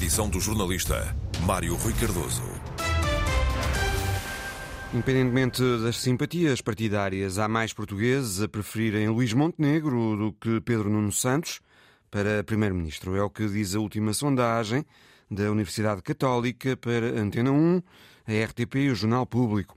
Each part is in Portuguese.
edição do jornalista Mário Rui Cardoso. Independentemente das simpatias partidárias, há mais portugueses a preferirem Luís Montenegro do que Pedro Nuno Santos para Primeiro-Ministro. É o que diz a última sondagem da Universidade Católica para Antena 1, a RTP e o Jornal Público.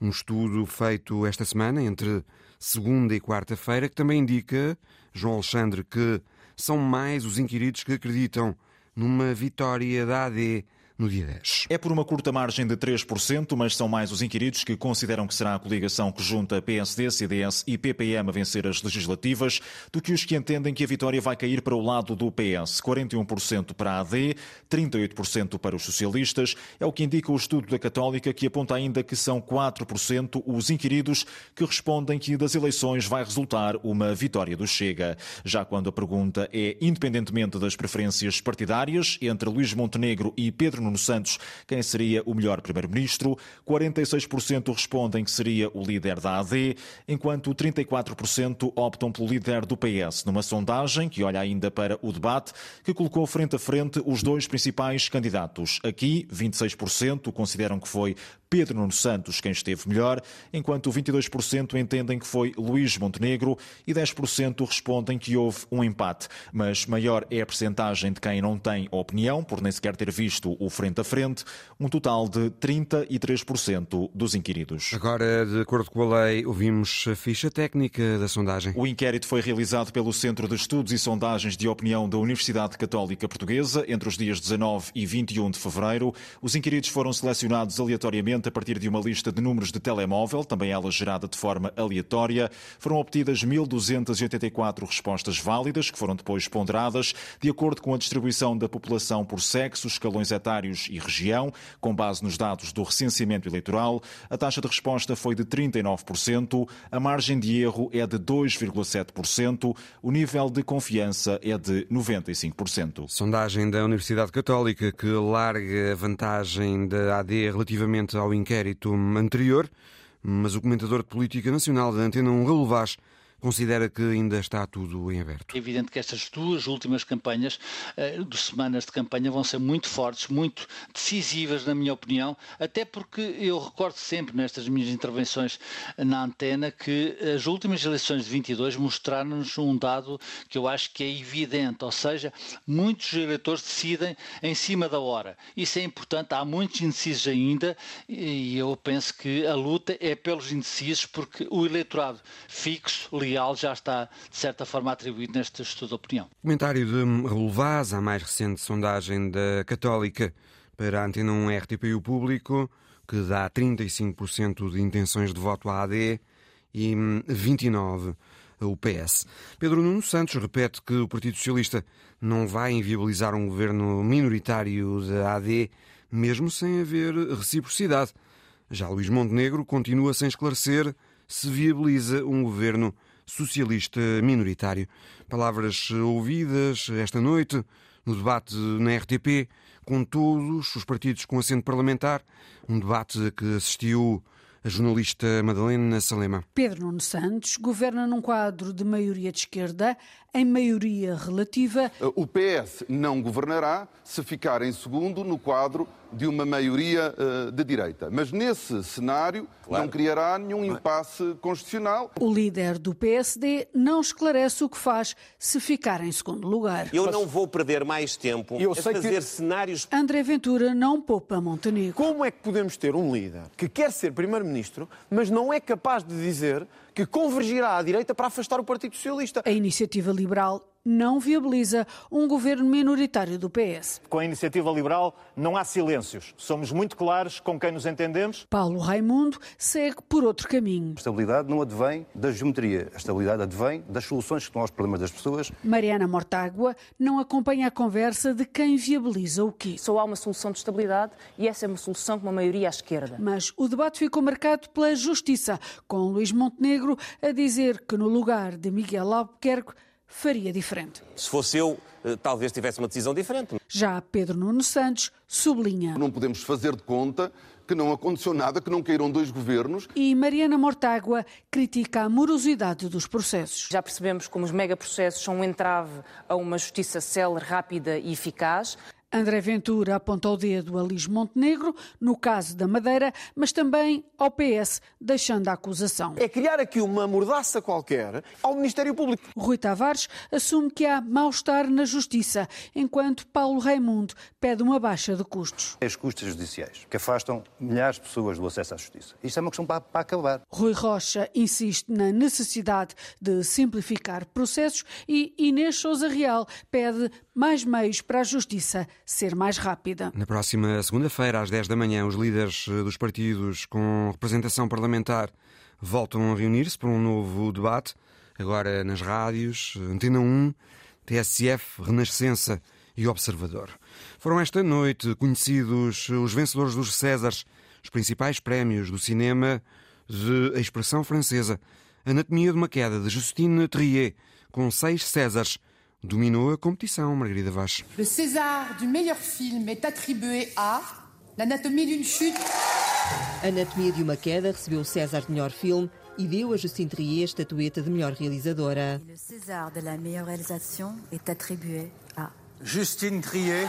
Um estudo feito esta semana, entre segunda e quarta-feira, que também indica, João Alexandre, que são mais os inquiridos que acreditam numa vitória da AD no dia 10. É por uma curta margem de 3%, mas são mais os inquiridos que consideram que será a coligação que junta PSD, CDS e PPM a vencer as legislativas do que os que entendem que a vitória vai cair para o lado do PS. 41% para a AD, 38% para os socialistas. É o que indica o estudo da Católica, que aponta ainda que são 4% os inquiridos que respondem que das eleições vai resultar uma vitória do Chega. Já quando a pergunta é independentemente das preferências partidárias entre Luís Montenegro e Pedro Nuno Santos quem seria o melhor primeiro-ministro. 46% respondem que seria o líder da AD, enquanto 34% optam pelo líder do PS, numa sondagem que olha ainda para o debate, que colocou frente a frente os dois principais candidatos. Aqui, 26% consideram que foi Pedro Nuno Santos quem esteve melhor, enquanto 22% entendem que foi Luís Montenegro e 10% respondem que houve um empate. Mas maior é a percentagem de quem não tem opinião, por nem sequer ter visto o frente a frente, um total de 33% dos inquiridos. Agora, de acordo com a lei, ouvimos a ficha técnica da sondagem. O inquérito foi realizado pelo Centro de Estudos e Sondagens de Opinião da Universidade Católica Portuguesa entre os dias 19 e 21 de fevereiro. Os inquiridos foram selecionados aleatoriamente a partir de uma lista de números de telemóvel, também ela gerada de forma aleatória. Foram obtidas 1.284 respostas válidas, que foram depois ponderadas de acordo com a distribuição da população por sexo, escalões etários e região, com base nos dados do recenseamento eleitoral. A taxa de resposta foi de 39%, a margem de erro é de 2,7%, o nível de confiança é de 95%. Sondagem da Universidade Católica que larga a vantagem da AD relativamente ao inquérito anterior, mas o comentador de política nacional da Antena 1, Raul Vaz, considera que ainda está tudo em aberto. É evidente que estas duas últimas campanhas, uh, de semanas de campanha, vão ser muito fortes, muito decisivas, na minha opinião, até porque eu recordo sempre nestas minhas intervenções na antena que as últimas eleições de 22 mostraram-nos um dado que eu acho que é evidente, ou seja, muitos eleitores decidem em cima da hora. Isso é importante, há muitos indecisos ainda e eu penso que a luta é pelos indecisos porque o eleitorado fixo, real já está, de certa forma, atribuído neste estudo de opinião. Comentário de Raul Vaz, a mais recente sondagem da Católica para a Antena 1 RTP e o Público, que dá 35% de intenções de voto à AD e 29% ao PS. Pedro Nuno Santos repete que o Partido Socialista não vai inviabilizar um governo minoritário da AD, mesmo sem haver reciprocidade. Já Luís Montenegro continua sem esclarecer se viabiliza um governo socialista minoritário. Palavras ouvidas esta noite no debate na RTP com todos os partidos com assento parlamentar, um debate que assistiu a jornalista Madalena Salema. Pedro Nuno Santos governa num quadro de maioria de esquerda, em maioria relativa. O PS não governará se ficar em segundo no quadro de uma maioria uh, de direita. Mas nesse cenário claro. não criará nenhum impasse constitucional. O líder do PSD não esclarece o que faz se ficar em segundo lugar. Eu não vou perder mais tempo Eu a fazer que... cenários. André Ventura não poupa Montenegro. Como é que podemos ter um líder que quer ser primeiro-ministro, mas não é capaz de dizer que convergirá à direita para afastar o Partido Socialista. A iniciativa liberal não viabiliza um governo minoritário do PS. Com a iniciativa liberal não há silêncios. Somos muito claros com quem nos entendemos. Paulo Raimundo segue por outro caminho. A estabilidade não advém da geometria. A estabilidade advém das soluções que estão aos problemas das pessoas. Mariana Mortágua não acompanha a conversa de quem viabiliza o quê. Só há uma solução de estabilidade e essa é uma solução com uma maioria à esquerda. Mas o debate ficou marcado pela justiça, com Luís Montenegro a dizer que no lugar de Miguel Albuquerque faria diferente. Se fosse eu, eh, talvez tivesse uma decisão diferente. Já Pedro Nuno Santos sublinha. Não podemos fazer de conta que não aconteceu nada, que não caíram dois governos. E Mariana Mortágua critica a morosidade dos processos. Já percebemos como os megaprocessos são um entrave a uma justiça célere, rápida e eficaz. André Ventura aponta o dedo a Luís Montenegro, no caso da Madeira, mas também ao PS, deixando a acusação. É criar aqui uma mordaça qualquer ao Ministério Público. Rui Tavares assume que há mal-estar na Justiça, enquanto Paulo Raimundo pede uma baixa de custos. As custas judiciais, que afastam milhares de pessoas do acesso à justiça. Isto é uma questão para, para acabar. Rui Rocha insiste na necessidade de simplificar processos e Inês Souza Real pede mais meios para a justiça ser mais rápida. Na próxima segunda-feira, às 10 da manhã, os líderes eh, dos partidos com representação parlamentar voltam a reunir-se para um novo debate, agora nas rádios, Antena 1, TSF, Renascença e Observador. Foram esta noite conhecidos os vencedores dos Césares, os principais prémios do cinema de expressão francesa, Anatomia de uma Queda, de Justine Trier, com seis Césares dominou a competição, Margarida Vaz. Le César du meilleur film est attribué à L'anatomie d'une chute. Anatomia de uma queda recebeu o César de melhor filme e deu a Justine Trier a estatueta de melhor realizadora. Le César de la meilleure réalisation est attribué à Justine Trier.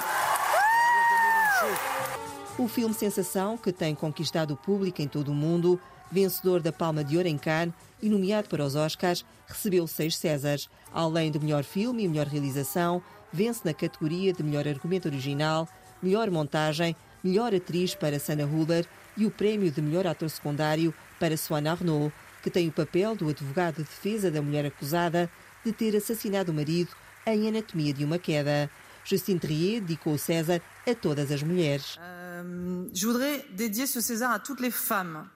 O filme Sensação, que tem conquistado o público em todo o mundo, vencedor da Palma de Ouro em Cannes e nomeado para os Oscars, recebeu seis Césares. Além do melhor filme e melhor realização, vence na categoria de melhor argumento original, melhor montagem, melhor atriz para Sana Huller e o prémio de melhor ator secundário para Swan Arnaud, que tem o papel do advogado de defesa da mulher acusada de ter assassinado o marido em Anatomia de uma Queda. Justine Trier dedicou o César a todas as mulheres. Euh, je voudrais dédier ce César à toutes les femmes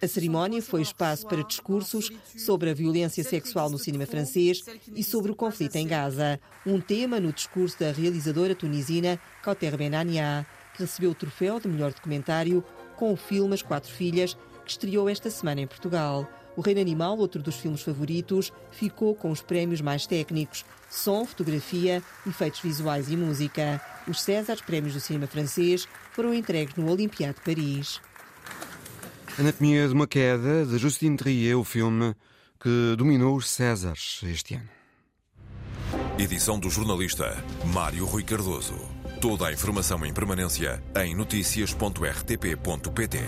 a cerimónia foi espaço para discursos sobre a violência sexual no cinema francês e sobre o conflito em Gaza, um tema no discurso da realizadora tunisina Kauter Benania, que recebeu o troféu de melhor documentário com o filme As Quatro Filhas, que estreou esta semana em Portugal. O Reino Animal, outro dos filmes favoritos, ficou com os prémios mais técnicos: som, fotografia, efeitos visuais e música. Os Césares, prémios do cinema francês, foram entregues no Olympiade de Paris. Anatomia de uma Queda, de Justine Trier, o filme que dominou os Césares este ano. Edição do jornalista Mário Rui Cardoso. Toda a informação em permanência em notícias.rtp.pt.